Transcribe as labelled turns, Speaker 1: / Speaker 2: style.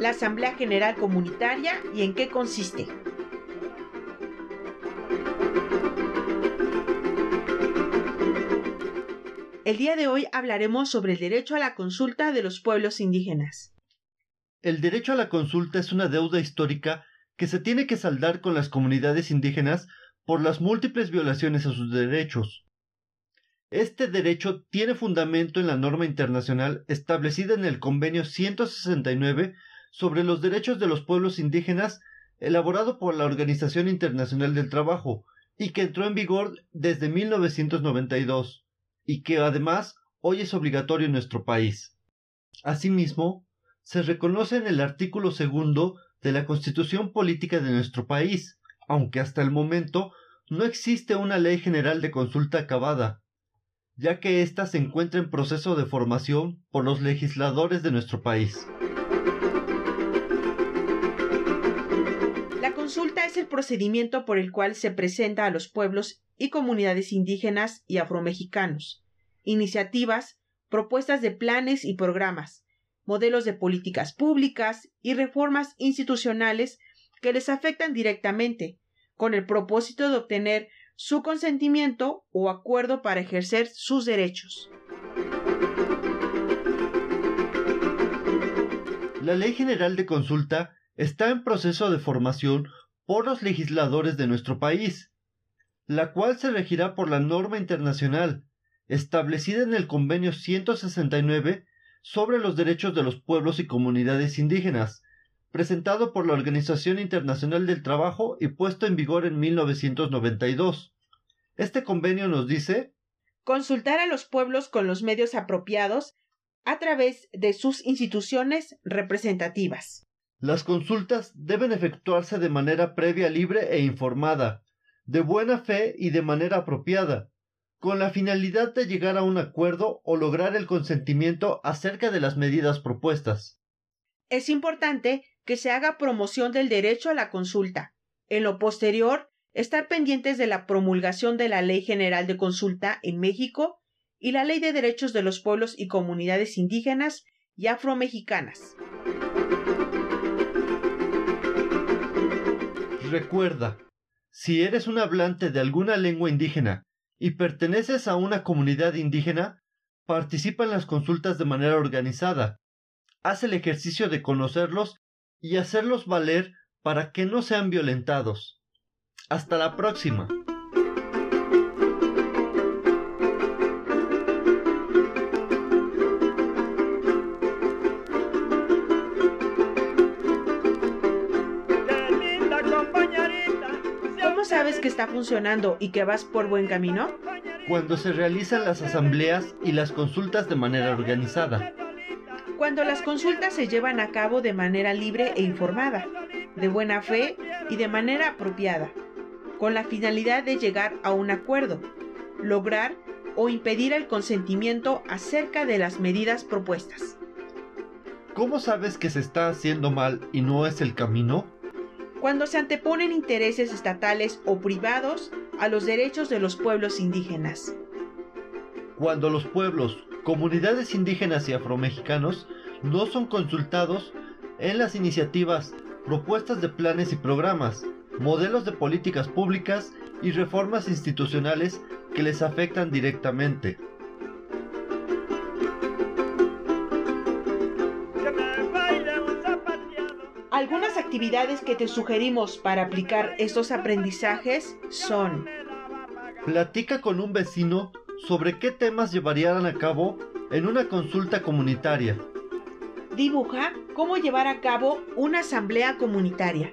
Speaker 1: la Asamblea General Comunitaria y en qué consiste. El día de hoy hablaremos sobre el derecho a la consulta de los pueblos indígenas.
Speaker 2: El derecho a la consulta es una deuda histórica que se tiene que saldar con las comunidades indígenas por las múltiples violaciones a sus derechos. Este derecho tiene fundamento en la norma internacional establecida en el Convenio 169 sobre los derechos de los pueblos indígenas elaborado por la Organización Internacional del Trabajo y que entró en vigor desde 1992 y que además hoy es obligatorio en nuestro país. Asimismo, se reconoce en el artículo segundo de la Constitución Política de nuestro país, aunque hasta el momento no existe una ley general de consulta acabada, ya que ésta se encuentra en proceso de formación por los legisladores de nuestro país.
Speaker 1: Es el procedimiento por el cual se presenta a los pueblos y comunidades indígenas y afromexicanos iniciativas, propuestas de planes y programas, modelos de políticas públicas y reformas institucionales que les afectan directamente, con el propósito de obtener su consentimiento o acuerdo para ejercer sus derechos.
Speaker 2: La Ley General de Consulta está en proceso de formación por los legisladores de nuestro país, la cual se regirá por la norma internacional establecida en el Convenio 169 sobre los derechos de los pueblos y comunidades indígenas, presentado por la Organización Internacional del Trabajo y puesto en vigor en 1992. Este convenio nos dice
Speaker 1: consultar a los pueblos con los medios apropiados a través de sus instituciones representativas.
Speaker 2: Las consultas deben efectuarse de manera previa, libre e informada, de buena fe y de manera apropiada, con la finalidad de llegar a un acuerdo o lograr el consentimiento acerca de las medidas propuestas.
Speaker 1: Es importante que se haga promoción del derecho a la consulta. En lo posterior, estar pendientes de la promulgación de la Ley General de Consulta en México y la Ley de Derechos de los Pueblos y Comunidades Indígenas y Afromexicanas.
Speaker 2: Recuerda, si eres un hablante de alguna lengua indígena y perteneces a una comunidad indígena, participa en las consultas de manera organizada. Haz el ejercicio de conocerlos y hacerlos valer para que no sean violentados. Hasta la próxima.
Speaker 1: Que está funcionando y que vas por buen camino?
Speaker 2: Cuando se realizan las asambleas y las consultas de manera organizada.
Speaker 1: Cuando las consultas se llevan a cabo de manera libre e informada, de buena fe y de manera apropiada, con la finalidad de llegar a un acuerdo, lograr o impedir el consentimiento acerca de las medidas propuestas.
Speaker 2: ¿Cómo sabes que se está haciendo mal y no es el camino?
Speaker 1: Cuando se anteponen intereses estatales o privados a los derechos de los pueblos indígenas.
Speaker 2: Cuando los pueblos, comunidades indígenas y afromexicanos no son consultados en las iniciativas, propuestas de planes y programas, modelos de políticas públicas y reformas institucionales que les afectan directamente.
Speaker 1: Actividades que te sugerimos para aplicar estos aprendizajes son
Speaker 2: Platica con un vecino sobre qué temas llevarían a cabo en una consulta comunitaria.
Speaker 1: Dibuja cómo llevar a cabo una asamblea comunitaria.